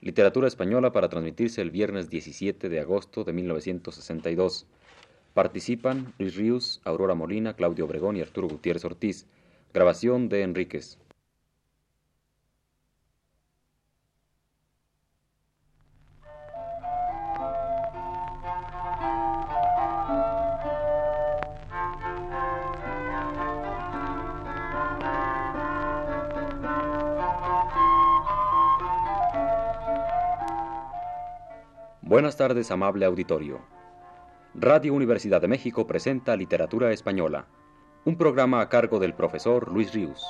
Literatura española para transmitirse el viernes 17 de agosto de 1962. Participan Luis Ríos, Aurora Molina, Claudio Obregón y Arturo Gutiérrez Ortiz. Grabación de Enríquez. Buenas tardes, amable auditorio. Radio Universidad de México presenta Literatura Española, un programa a cargo del profesor Luis Ríos.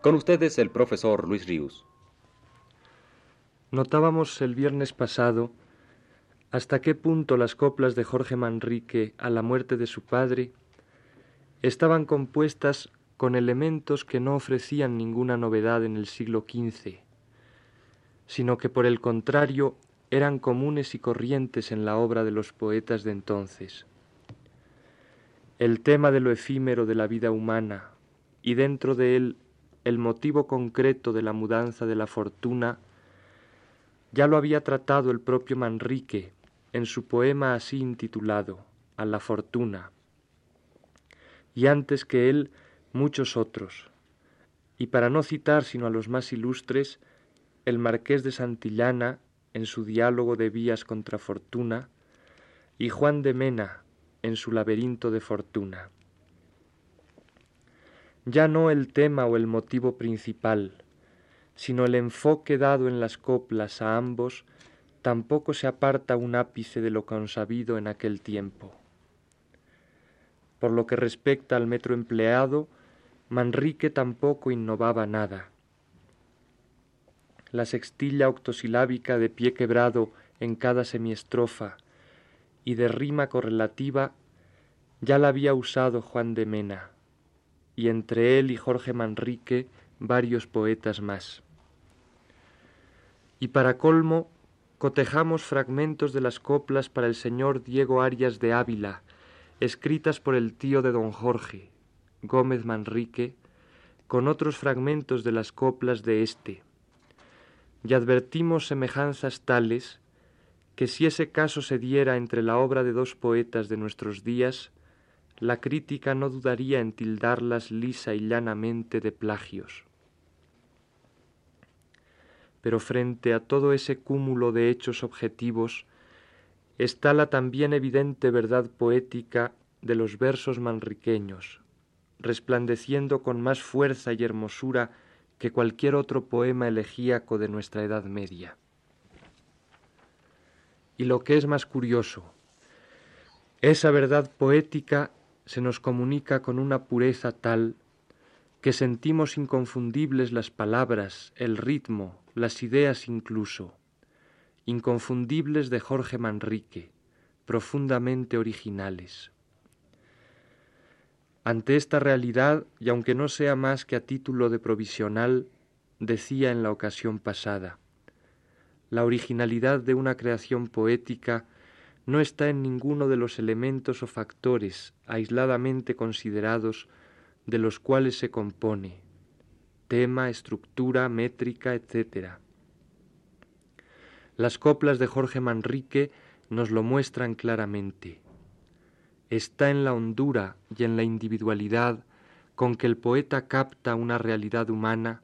Con ustedes el profesor Luis Ríos. Notábamos el viernes pasado hasta qué punto las coplas de Jorge Manrique a la muerte de su padre estaban compuestas con elementos que no ofrecían ninguna novedad en el siglo XV, sino que por el contrario eran comunes y corrientes en la obra de los poetas de entonces. El tema de lo efímero de la vida humana y dentro de él el motivo concreto de la mudanza de la fortuna, ya lo había tratado el propio Manrique en su poema así intitulado, A la fortuna, y antes que él muchos otros, y para no citar sino a los más ilustres, el marqués de Santillana en su diálogo de vías contra fortuna, y Juan de Mena en su laberinto de fortuna. Ya no el tema o el motivo principal, sino el enfoque dado en las coplas a ambos, tampoco se aparta un ápice de lo consabido en aquel tiempo. Por lo que respecta al metro empleado, Manrique tampoco innovaba nada. La sextilla octosilábica de pie quebrado en cada semiestrofa y de rima correlativa ya la había usado Juan de Mena, y entre él y Jorge Manrique varios poetas más. Y para colmo, cotejamos fragmentos de las coplas para el señor Diego Arias de Ávila, escritas por el tío de don Jorge, Gómez Manrique, con otros fragmentos de las coplas de éste, y advertimos semejanzas tales que si ese caso se diera entre la obra de dos poetas de nuestros días, la crítica no dudaría en tildarlas lisa y llanamente de plagios. Pero frente a todo ese cúmulo de hechos objetivos está la también evidente verdad poética de los versos manriqueños, resplandeciendo con más fuerza y hermosura que cualquier otro poema elegíaco de nuestra Edad Media. Y lo que es más curioso, esa verdad poética se nos comunica con una pureza tal que sentimos inconfundibles las palabras, el ritmo, las ideas incluso, inconfundibles de Jorge Manrique, profundamente originales. Ante esta realidad, y aunque no sea más que a título de provisional, decía en la ocasión pasada, la originalidad de una creación poética no está en ninguno de los elementos o factores aisladamente considerados de los cuales se compone, tema, estructura, métrica, etc. Las coplas de Jorge Manrique nos lo muestran claramente está en la hondura y en la individualidad con que el poeta capta una realidad humana,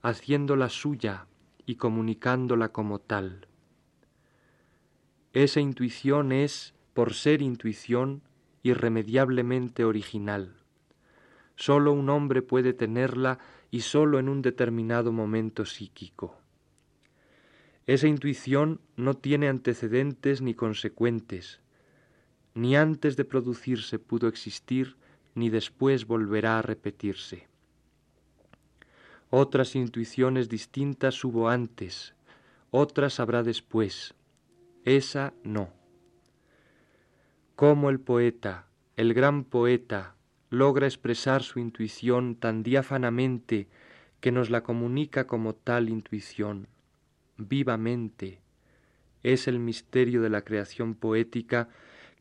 haciéndola suya y comunicándola como tal. Esa intuición es, por ser intuición, irremediablemente original. Sólo un hombre puede tenerla y sólo en un determinado momento psíquico. Esa intuición no tiene antecedentes ni consecuentes, ni antes de producirse pudo existir, ni después volverá a repetirse. Otras intuiciones distintas hubo antes, otras habrá después, esa no. Cómo el poeta, el gran poeta, logra expresar su intuición tan diáfanamente que nos la comunica como tal intuición, vivamente, es el misterio de la creación poética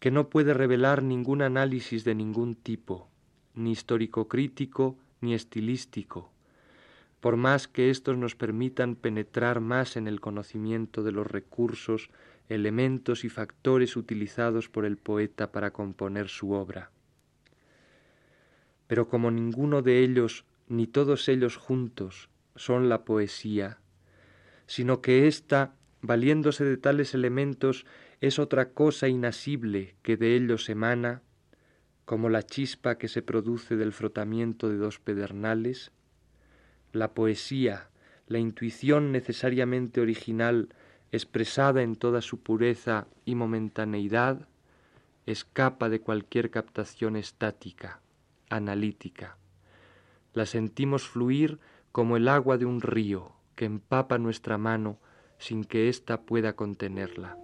que no puede revelar ningún análisis de ningún tipo, ni histórico-crítico, ni estilístico, por más que éstos nos permitan penetrar más en el conocimiento de los recursos, elementos y factores utilizados por el poeta para componer su obra. Pero como ninguno de ellos, ni todos ellos juntos, son la poesía, sino que ésta, valiéndose de tales elementos, es otra cosa inasible que de ellos emana, como la chispa que se produce del frotamiento de dos pedernales, la poesía, la intuición necesariamente original, expresada en toda su pureza y momentaneidad, escapa de cualquier captación estática, analítica. La sentimos fluir como el agua de un río que empapa nuestra mano sin que ésta pueda contenerla.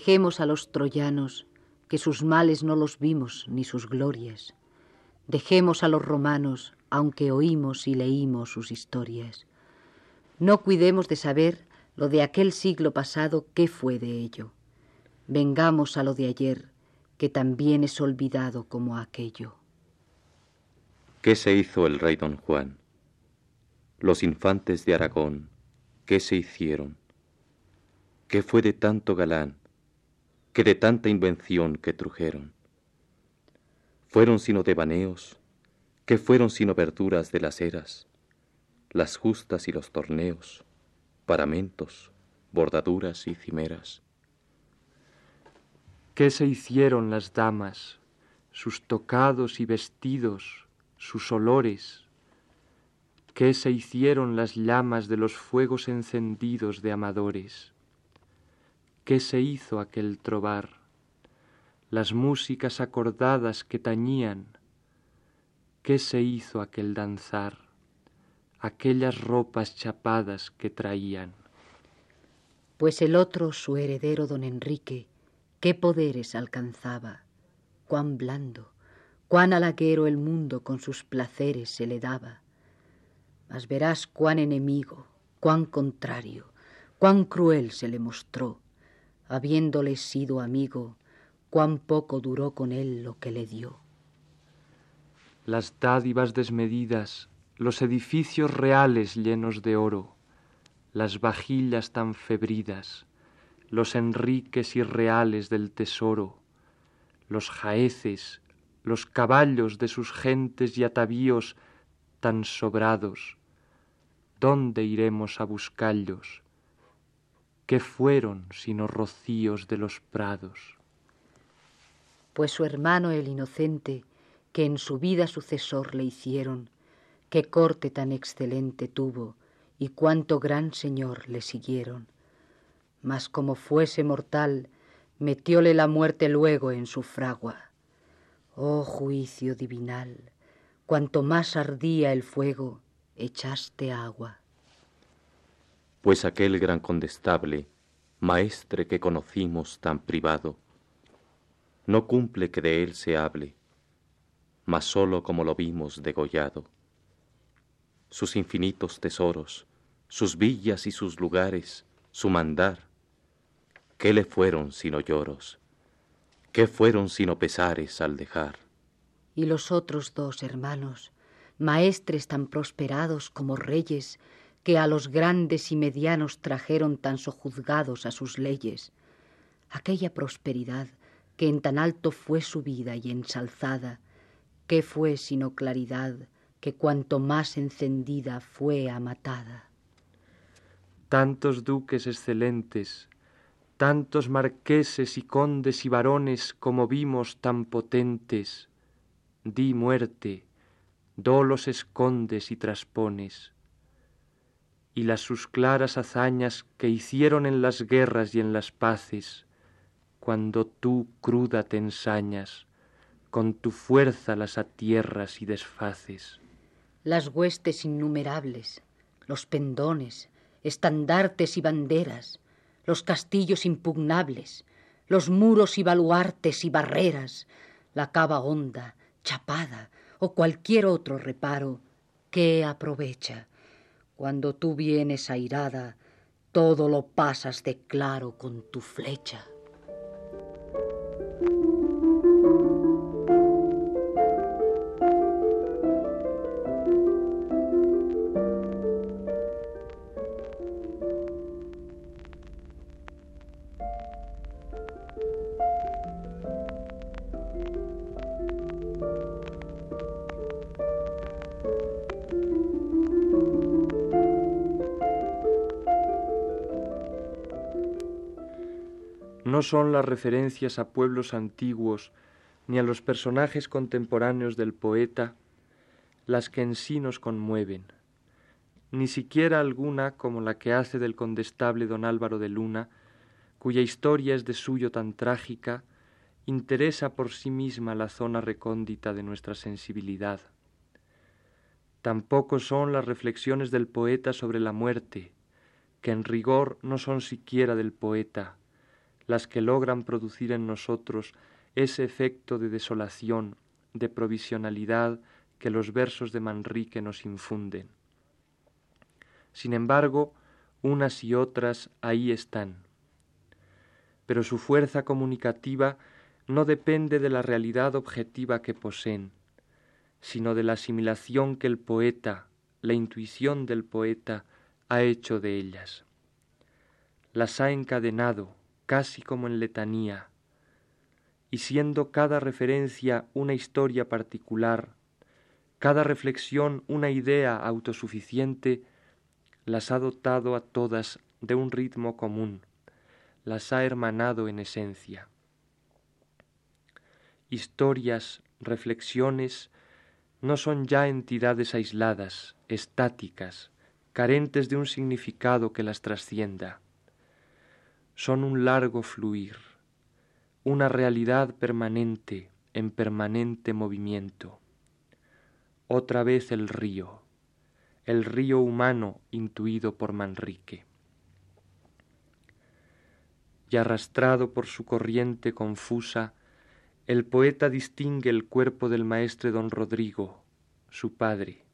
Dejemos a los troyanos, que sus males no los vimos ni sus glorias. Dejemos a los romanos, aunque oímos y leímos sus historias. No cuidemos de saber lo de aquel siglo pasado, qué fue de ello. Vengamos a lo de ayer, que también es olvidado como aquello. ¿Qué se hizo el rey don Juan? Los infantes de Aragón, ¿qué se hicieron? ¿Qué fue de tanto galán? Que de tanta invención que trujeron. Fueron sino devaneos, que fueron sino verduras de las eras, las justas y los torneos, paramentos, bordaduras y cimeras. ¿Qué se hicieron las damas, sus tocados y vestidos, sus olores? ¿Qué se hicieron las llamas de los fuegos encendidos de amadores? ¿Qué se hizo aquel trobar? Las músicas acordadas que tañían, ¿qué se hizo aquel danzar? Aquellas ropas chapadas que traían. Pues el otro, su heredero, don Enrique, qué poderes alcanzaba, cuán blando, cuán halaguero el mundo con sus placeres se le daba. Mas verás cuán enemigo, cuán contrario, cuán cruel se le mostró habiéndole sido amigo, cuán poco duró con él lo que le dio. Las dádivas desmedidas, los edificios reales llenos de oro, las vajillas tan febridas, los enriques irreales del tesoro, los jaeces, los caballos de sus gentes y atavíos tan sobrados, ¿dónde iremos a buscallos? ¿Qué fueron sino rocíos de los prados? Pues su hermano el inocente, que en su vida sucesor le hicieron, qué corte tan excelente tuvo y cuánto gran señor le siguieron. Mas como fuese mortal, metióle la muerte luego en su fragua. Oh juicio divinal, cuanto más ardía el fuego, echaste agua pues aquel gran condestable, maestre que conocimos tan privado, no cumple que de él se hable, mas sólo como lo vimos degollado. Sus infinitos tesoros, sus villas y sus lugares, su mandar, ¿qué le fueron sino lloros? ¿Qué fueron sino pesares al dejar? Y los otros dos hermanos, maestres tan prosperados como reyes, que a los grandes y medianos trajeron tan sojuzgados a sus leyes, aquella prosperidad que en tan alto fue subida y ensalzada, ¿qué fue sino claridad que cuanto más encendida fue amatada? Tantos duques excelentes, tantos marqueses y condes y varones como vimos tan potentes, di muerte, do los escondes y traspones y las sus claras hazañas que hicieron en las guerras y en las paces, cuando tú cruda te ensañas, con tu fuerza las atierras y desfaces. Las huestes innumerables, los pendones, estandartes y banderas, los castillos impugnables, los muros y baluartes y barreras, la cava honda, chapada o cualquier otro reparo, ¿qué aprovecha? Cuando tú vienes airada, todo lo pasas de claro con tu flecha. No son las referencias a pueblos antiguos ni a los personajes contemporáneos del poeta las que en sí nos conmueven, ni siquiera alguna como la que hace del condestable don Álvaro de Luna, cuya historia es de suyo tan trágica, interesa por sí misma la zona recóndita de nuestra sensibilidad. Tampoco son las reflexiones del poeta sobre la muerte, que en rigor no son siquiera del poeta, las que logran producir en nosotros ese efecto de desolación, de provisionalidad que los versos de Manrique nos infunden. Sin embargo, unas y otras ahí están. Pero su fuerza comunicativa no depende de la realidad objetiva que poseen, sino de la asimilación que el poeta, la intuición del poeta, ha hecho de ellas. Las ha encadenado, casi como en letanía, y siendo cada referencia una historia particular, cada reflexión una idea autosuficiente, las ha dotado a todas de un ritmo común, las ha hermanado en esencia. Historias, reflexiones, no son ya entidades aisladas, estáticas, carentes de un significado que las trascienda son un largo fluir, una realidad permanente en permanente movimiento. Otra vez el río, el río humano intuido por Manrique. Y arrastrado por su corriente confusa, el poeta distingue el cuerpo del maestre don Rodrigo, su padre.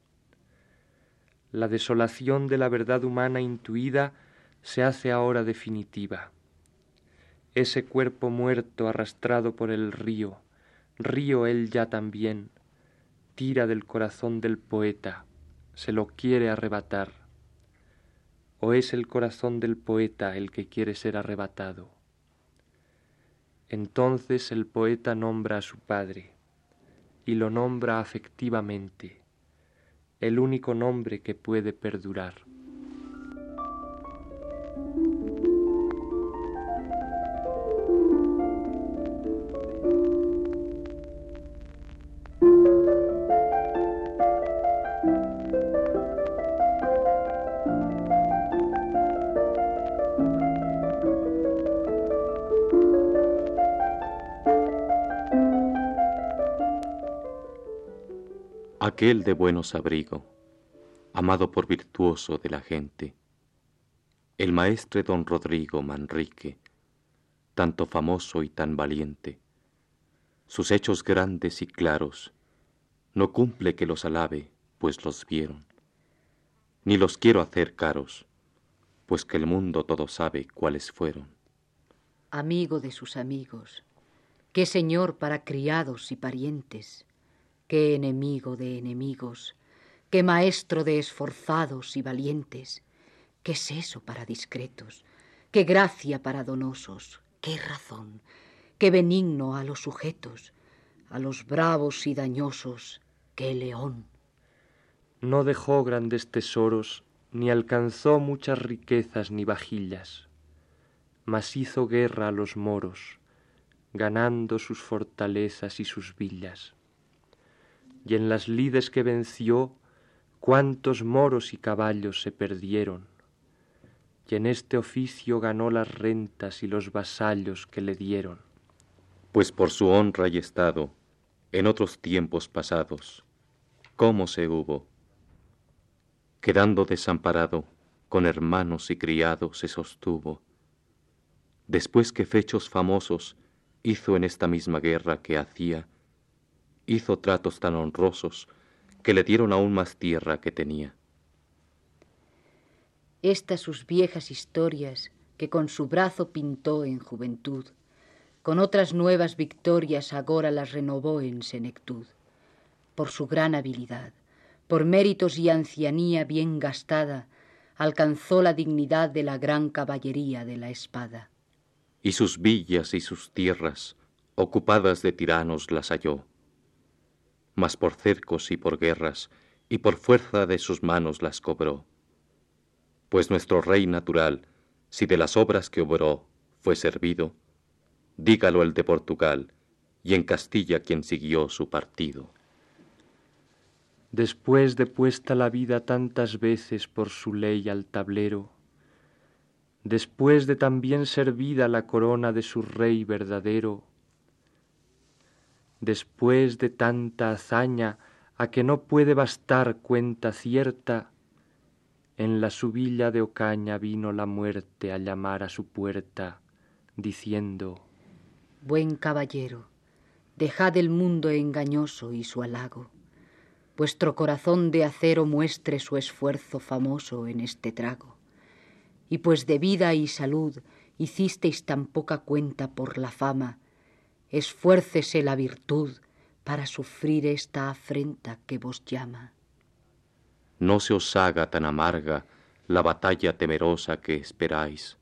La desolación de la verdad humana intuida se hace ahora definitiva ese cuerpo muerto arrastrado por el río, río él ya también, tira del corazón del poeta, se lo quiere arrebatar. ¿O es el corazón del poeta el que quiere ser arrebatado? Entonces el poeta nombra a su padre, y lo nombra afectivamente, el único nombre que puede perdurar. Aquel de buenos abrigo, amado por virtuoso de la gente, el maestre don Rodrigo Manrique, tanto famoso y tan valiente, sus hechos grandes y claros, no cumple que los alabe, pues los vieron, ni los quiero hacer caros, pues que el mundo todo sabe cuáles fueron. Amigo de sus amigos, qué señor para criados y parientes, qué enemigo de enemigos, qué maestro de esforzados y valientes, qué seso para discretos, qué gracia para donosos, qué razón, qué benigno a los sujetos, a los bravos y dañosos, qué león. No dejó grandes tesoros, ni alcanzó muchas riquezas ni vajillas, mas hizo guerra a los moros, ganando sus fortalezas y sus villas y en las lides que venció, cuántos moros y caballos se perdieron. Y en este oficio ganó las rentas y los vasallos que le dieron. Pues por su honra y estado, en otros tiempos pasados, ¿cómo se hubo? Quedando desamparado, con hermanos y criados se sostuvo. Después que fechos famosos hizo en esta misma guerra que hacía, hizo tratos tan honrosos que le dieron aún más tierra que tenía. Estas sus viejas historias que con su brazo pintó en juventud, con otras nuevas victorias agora las renovó en senectud, por su gran habilidad, por méritos y ancianía bien gastada, alcanzó la dignidad de la gran caballería de la espada. Y sus villas y sus tierras, ocupadas de tiranos, las halló. Mas por cercos y por guerras, y por fuerza de sus manos las cobró. Pues nuestro rey natural, si de las obras que obró fue servido, dígalo el de Portugal, y en Castilla quien siguió su partido después de puesta la vida tantas veces por su ley al tablero, después de también servida la corona de su rey verdadero, después de tanta hazaña a que no puede bastar cuenta cierta, en la subilla de Ocaña vino la muerte a llamar a su puerta, diciendo, Buen caballero, dejad el mundo engañoso y su halago vuestro corazón de acero muestre su esfuerzo famoso en este trago. Y pues de vida y salud hicisteis tan poca cuenta por la fama, esfuércese la virtud para sufrir esta afrenta que vos llama. No se os haga tan amarga la batalla temerosa que esperáis,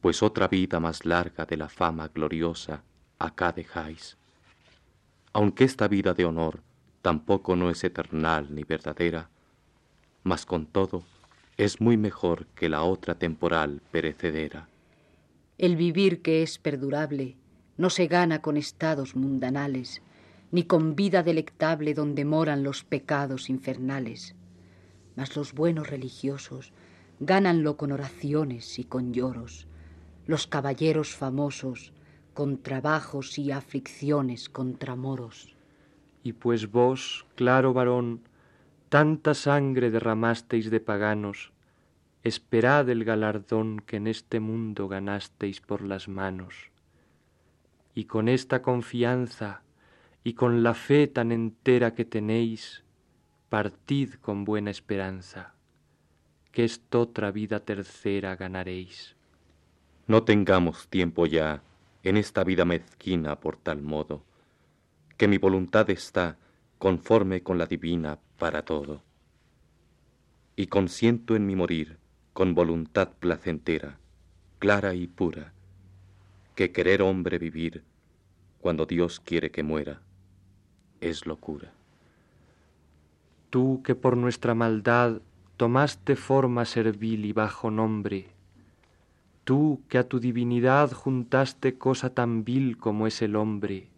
pues otra vida más larga de la fama gloriosa acá dejáis. Aunque esta vida de honor tampoco no es eternal ni verdadera, mas con todo es muy mejor que la otra temporal perecedera. El vivir que es perdurable no se gana con estados mundanales, ni con vida delectable donde moran los pecados infernales, mas los buenos religiosos gánanlo con oraciones y con lloros, los caballeros famosos con trabajos y aflicciones contra moros. Y pues vos, claro varón, tanta sangre derramasteis de paganos, esperad el galardón que en este mundo ganasteis por las manos. Y con esta confianza y con la fe tan entera que tenéis, partid con buena esperanza, que esta otra vida tercera ganaréis. No tengamos tiempo ya en esta vida mezquina por tal modo que mi voluntad está conforme con la divina para todo. Y consiento en mi morir con voluntad placentera, clara y pura, que querer hombre vivir cuando Dios quiere que muera es locura. Tú que por nuestra maldad tomaste forma servil y bajo nombre, tú que a tu divinidad juntaste cosa tan vil como es el hombre,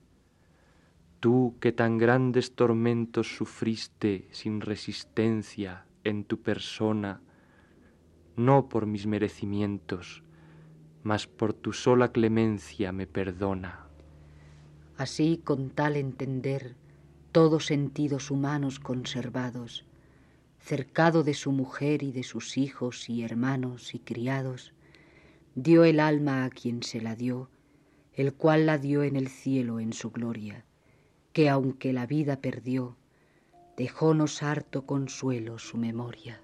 Tú que tan grandes tormentos sufriste sin resistencia en tu persona, no por mis merecimientos, mas por tu sola clemencia me perdona. Así con tal entender, todos sentidos humanos conservados, cercado de su mujer y de sus hijos y hermanos y criados, dio el alma a quien se la dio, el cual la dio en el cielo en su gloria que aunque la vida perdió, dejónos harto consuelo su memoria.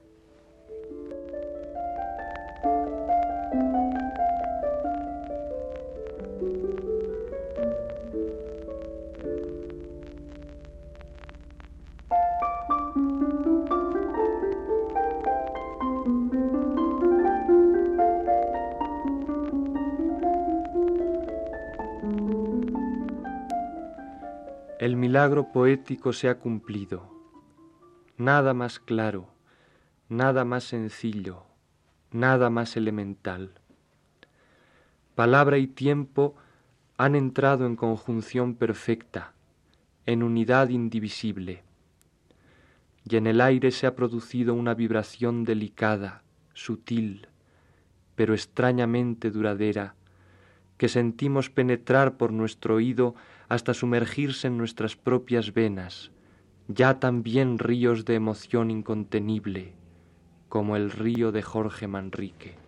Milagro poético se ha cumplido. Nada más claro, nada más sencillo, nada más elemental. Palabra y tiempo han entrado en conjunción perfecta, en unidad indivisible. Y en el aire se ha producido una vibración delicada, sutil, pero extrañamente duradera, que sentimos penetrar por nuestro oído hasta sumergirse en nuestras propias venas, ya también ríos de emoción incontenible, como el río de Jorge Manrique.